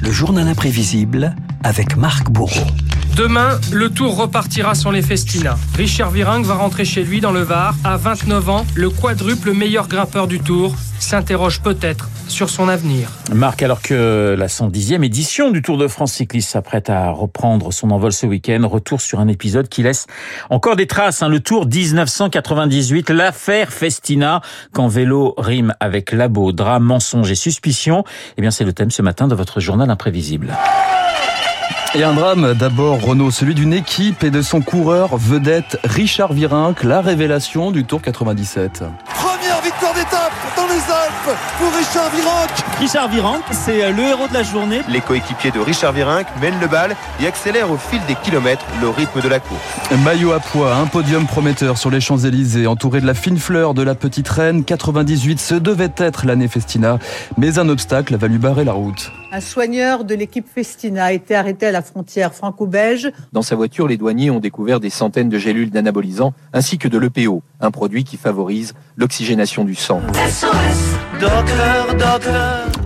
Le journal imprévisible avec Marc Bourreau. Demain, le tour repartira sur les Festina. Richard Virenque va rentrer chez lui dans le Var. À 29 ans, le quadruple meilleur grimpeur du tour s'interroge peut-être sur son avenir. Marc, alors que la 110e édition du Tour de France cycliste s'apprête à reprendre son envol ce week-end, retour sur un épisode qui laisse encore des traces. Hein. Le Tour 1998, l'affaire Festina, quand vélo rime avec labo, drame, mensonge et suspicion. Eh bien, c'est le thème ce matin de votre journal imprévisible. Et un drame, d'abord Renault, celui d'une équipe et de son coureur vedette Richard Virenque, la révélation du Tour 97. Pour Richard Virenque. Richard Virenque, c'est le héros de la journée. Les coéquipiers de Richard Virenque mènent le bal et accélèrent au fil des kilomètres le rythme de la course. Maillot à poids, un podium prometteur sur les Champs-Élysées, entouré de la fine fleur de la petite reine. 98, ce devait être l'année Festina, mais un obstacle va lui barrer la route. Un soigneur de l'équipe Festina a été arrêté à la frontière franco-belge. Dans sa voiture, les douaniers ont découvert des centaines de gélules d'anabolisants ainsi que de l'EPO, un produit qui favorise l'oxygénation du sang.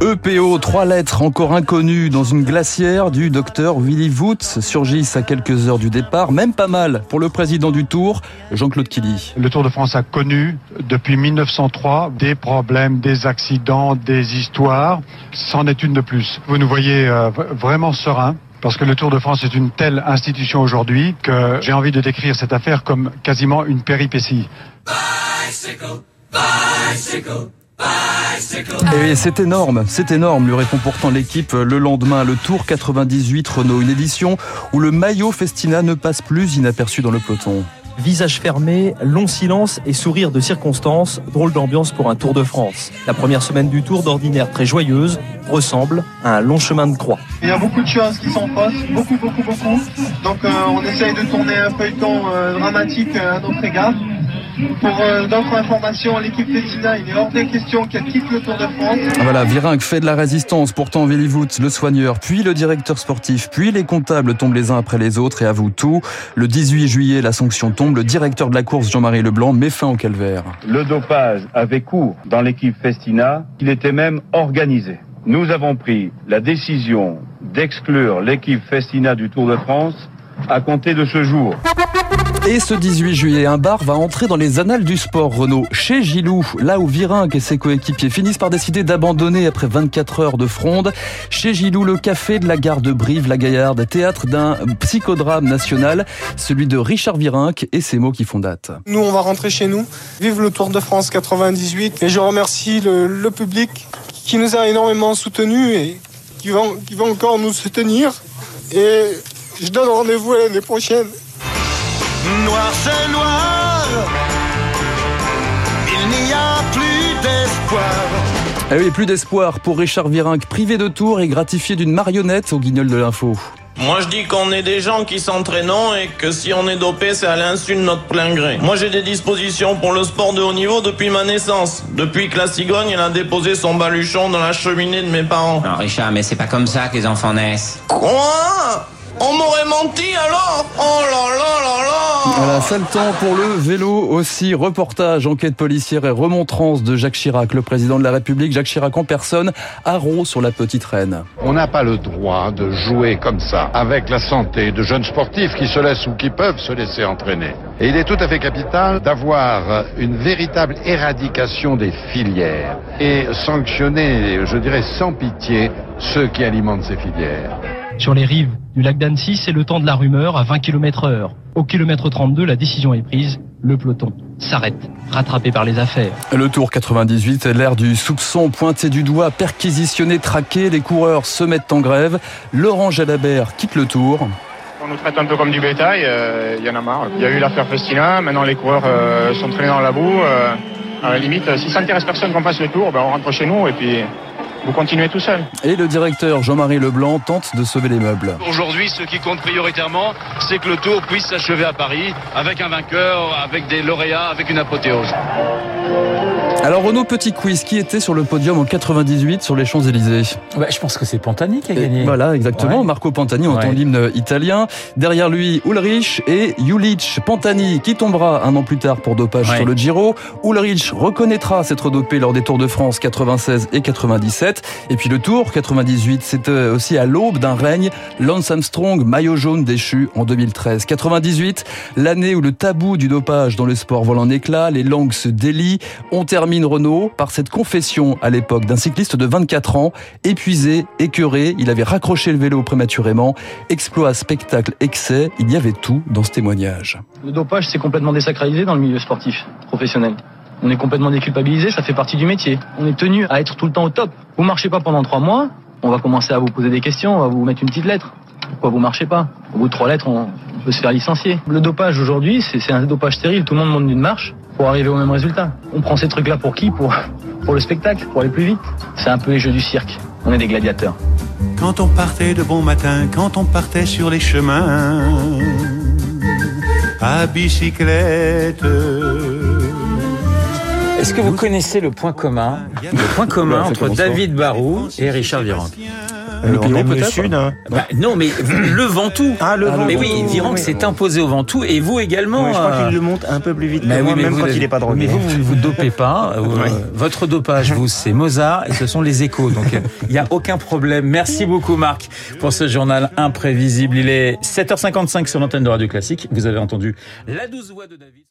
EPO, trois lettres encore inconnues dans une glacière du docteur Willy Woods surgissent à quelques heures du départ, même pas mal pour le président du Tour, Jean-Claude Killy. Le Tour de France a connu depuis 1903 des problèmes, des accidents, des histoires. C'en est une de plus. Vous nous voyez euh, vraiment serein parce que le Tour de France est une telle institution aujourd'hui que j'ai envie de décrire cette affaire comme quasiment une péripétie. Bicycle, bicycle. Et c'est énorme, c'est énorme, lui répond pourtant l'équipe le lendemain, le Tour 98 Renault, une édition où le maillot Festina ne passe plus inaperçu dans le peloton. Visage fermé, long silence et sourire de circonstance, drôle d'ambiance pour un Tour de France. La première semaine du Tour, d'ordinaire très joyeuse, ressemble à un long chemin de croix. Il y a beaucoup de choses qui s'en passent, beaucoup, beaucoup, beaucoup. Donc euh, on essaye de tourner un feuilleton euh, dramatique à notre égard. Pour euh, d'autres informations, l'équipe Festina, il est hors des questions qu'elle quitte le Tour de France. Voilà, Virenque fait de la résistance. Pourtant, Vélivout, le soigneur, puis le directeur sportif, puis les comptables tombent les uns après les autres et avouent tout. Le 18 juillet, la sanction tombe. Le directeur de la course, Jean-Marie Leblanc, met fin au calvaire. Le dopage avait cours dans l'équipe Festina. Il était même organisé. Nous avons pris la décision d'exclure l'équipe Festina du Tour de France à compter de ce jour. Et ce 18 juillet, un bar va entrer dans les annales du sport Renault, chez Gilou, là où Virenque et ses coéquipiers finissent par décider d'abandonner après 24 heures de fronde. Chez Gilou, le café de la gare de Brive-la-Gaillarde, théâtre d'un psychodrame national, celui de Richard Virenque et ses mots qui font date. Nous, on va rentrer chez nous. Vive le Tour de France 98. Et je remercie le, public qui nous a énormément soutenus et qui va, qui va encore nous soutenir. Et je donne rendez-vous l'année prochaine. Noir c'est noir, il n'y a plus d'espoir. Ah oui, plus d'espoir pour Richard Virenque, privé de tour et gratifié d'une marionnette au guignol de l'info. Moi je dis qu'on est des gens qui s'entraînent et que si on est dopé c'est à l'insu de notre plein gré. Moi j'ai des dispositions pour le sport de haut niveau depuis ma naissance. Depuis que la cigogne elle a déposé son baluchon dans la cheminée de mes parents. Non Richard mais c'est pas comme ça que les enfants naissent. Quoi? On m'aurait menti alors? Oh là là là là Voilà, sale temps pour le vélo aussi. Reportage, enquête policière et remontrance de Jacques Chirac, le président de la République. Jacques Chirac en personne, haro sur la petite reine. On n'a pas le droit de jouer comme ça avec la santé de jeunes sportifs qui se laissent ou qui peuvent se laisser entraîner. Et il est tout à fait capital d'avoir une véritable éradication des filières et sanctionner, je dirais, sans pitié ceux qui alimentent ces filières. Sur les rives du lac d'Annecy, c'est le temps de la rumeur à 20 km heure. Au kilomètre 32, la décision est prise. Le peloton s'arrête, rattrapé par les affaires. Le Tour 98, l'ère du soupçon pointé du doigt, perquisitionné, traqué. Les coureurs se mettent en grève. Laurent Jalabert quitte le Tour. On nous traite un peu comme du bétail, il euh, y en a marre. Il y a eu l'affaire Festina, maintenant les coureurs euh, sont traînés dans la boue. Euh, à la limite, si ça n'intéresse personne qu'on fasse le tour, ben on rentre chez nous et puis vous continuez tout seul. Et le directeur Jean-Marie Leblanc tente de sauver les meubles. Aujourd'hui, ce qui compte prioritairement, c'est que le tour puisse s'achever à Paris avec un vainqueur, avec des lauréats, avec une apothéose. Alors Renaud, petit quiz, qui était sur le podium en 98 sur les Champs-Élysées? Bah, Je pense que c'est Pantani qui a gagné. Voilà, exactement. Ouais. Marco Pantani entend Ouais. l'hymne italien. Derrière lui, Ulrich et Julic. Pantani qui tombera un an plus tard pour dopage Ouais. sur le Giro. Ulrich reconnaîtra s'être dopé lors des Tours de France 96 et 97. Et puis le Tour 98, c'était aussi à l'aube d'un règne. Lance Armstrong, maillot jaune déchu en 2013. 98, l'année où le tabou du dopage dans le sport vole en éclats, les langues se délient. On termine Renault par cette confession à l'époque d'un cycliste de 24 ans, épuisé, écœuré, il avait raccroché le vélo prématurément. Exploit, spectacle, excès, il y avait tout dans ce témoignage. Le dopage, c'est complètement désacralisé dans le milieu sportif professionnel. On est complètement déculpabilisé, ça fait partie du métier. On est tenu à être tout le temps au top. Vous marchez pas pendant trois mois, on va commencer à vous poser des questions, on va vous mettre une petite lettre. Pourquoi vous marchez pas? Au bout de trois lettres, on peut se faire licencier. Le dopage aujourd'hui, c'est un dopage stérile. Tout le monde monte d'une marche pour arriver au même résultat. On prend ces trucs-là pour qui? Pour, pour le spectacle, pour aller plus vite. C'est un peu les jeux du cirque. On est des gladiateurs. Quand on partait de bon matin, quand on partait sur les chemins, à bicyclette. Est-ce que vous connaissez le point commun, le point commun Bah, entre. David Barou et Richard Virenque Le on aime le sud, hein. Bah, Non, mais le Ventoux. Ah, le Mais Ventoux, oui, Virenque oui. s'est imposé au Ventoux et vous également. Oui, je crois euh, qu'il le monte un peu plus vite mais que oui, moi, mais même vous quand il n'est pas drogué. Mais vous, vous ne vous dopez pas. Euh, Oui. Votre dopage, vous, c'est Mozart et ce sont les échos. Donc, euh, il n'y a aucun problème. Merci beaucoup, Marc, pour ce journal imprévisible. Il est 7h55 sur l'antenne de Radio Classique. Vous avez entendu la douce voix de David.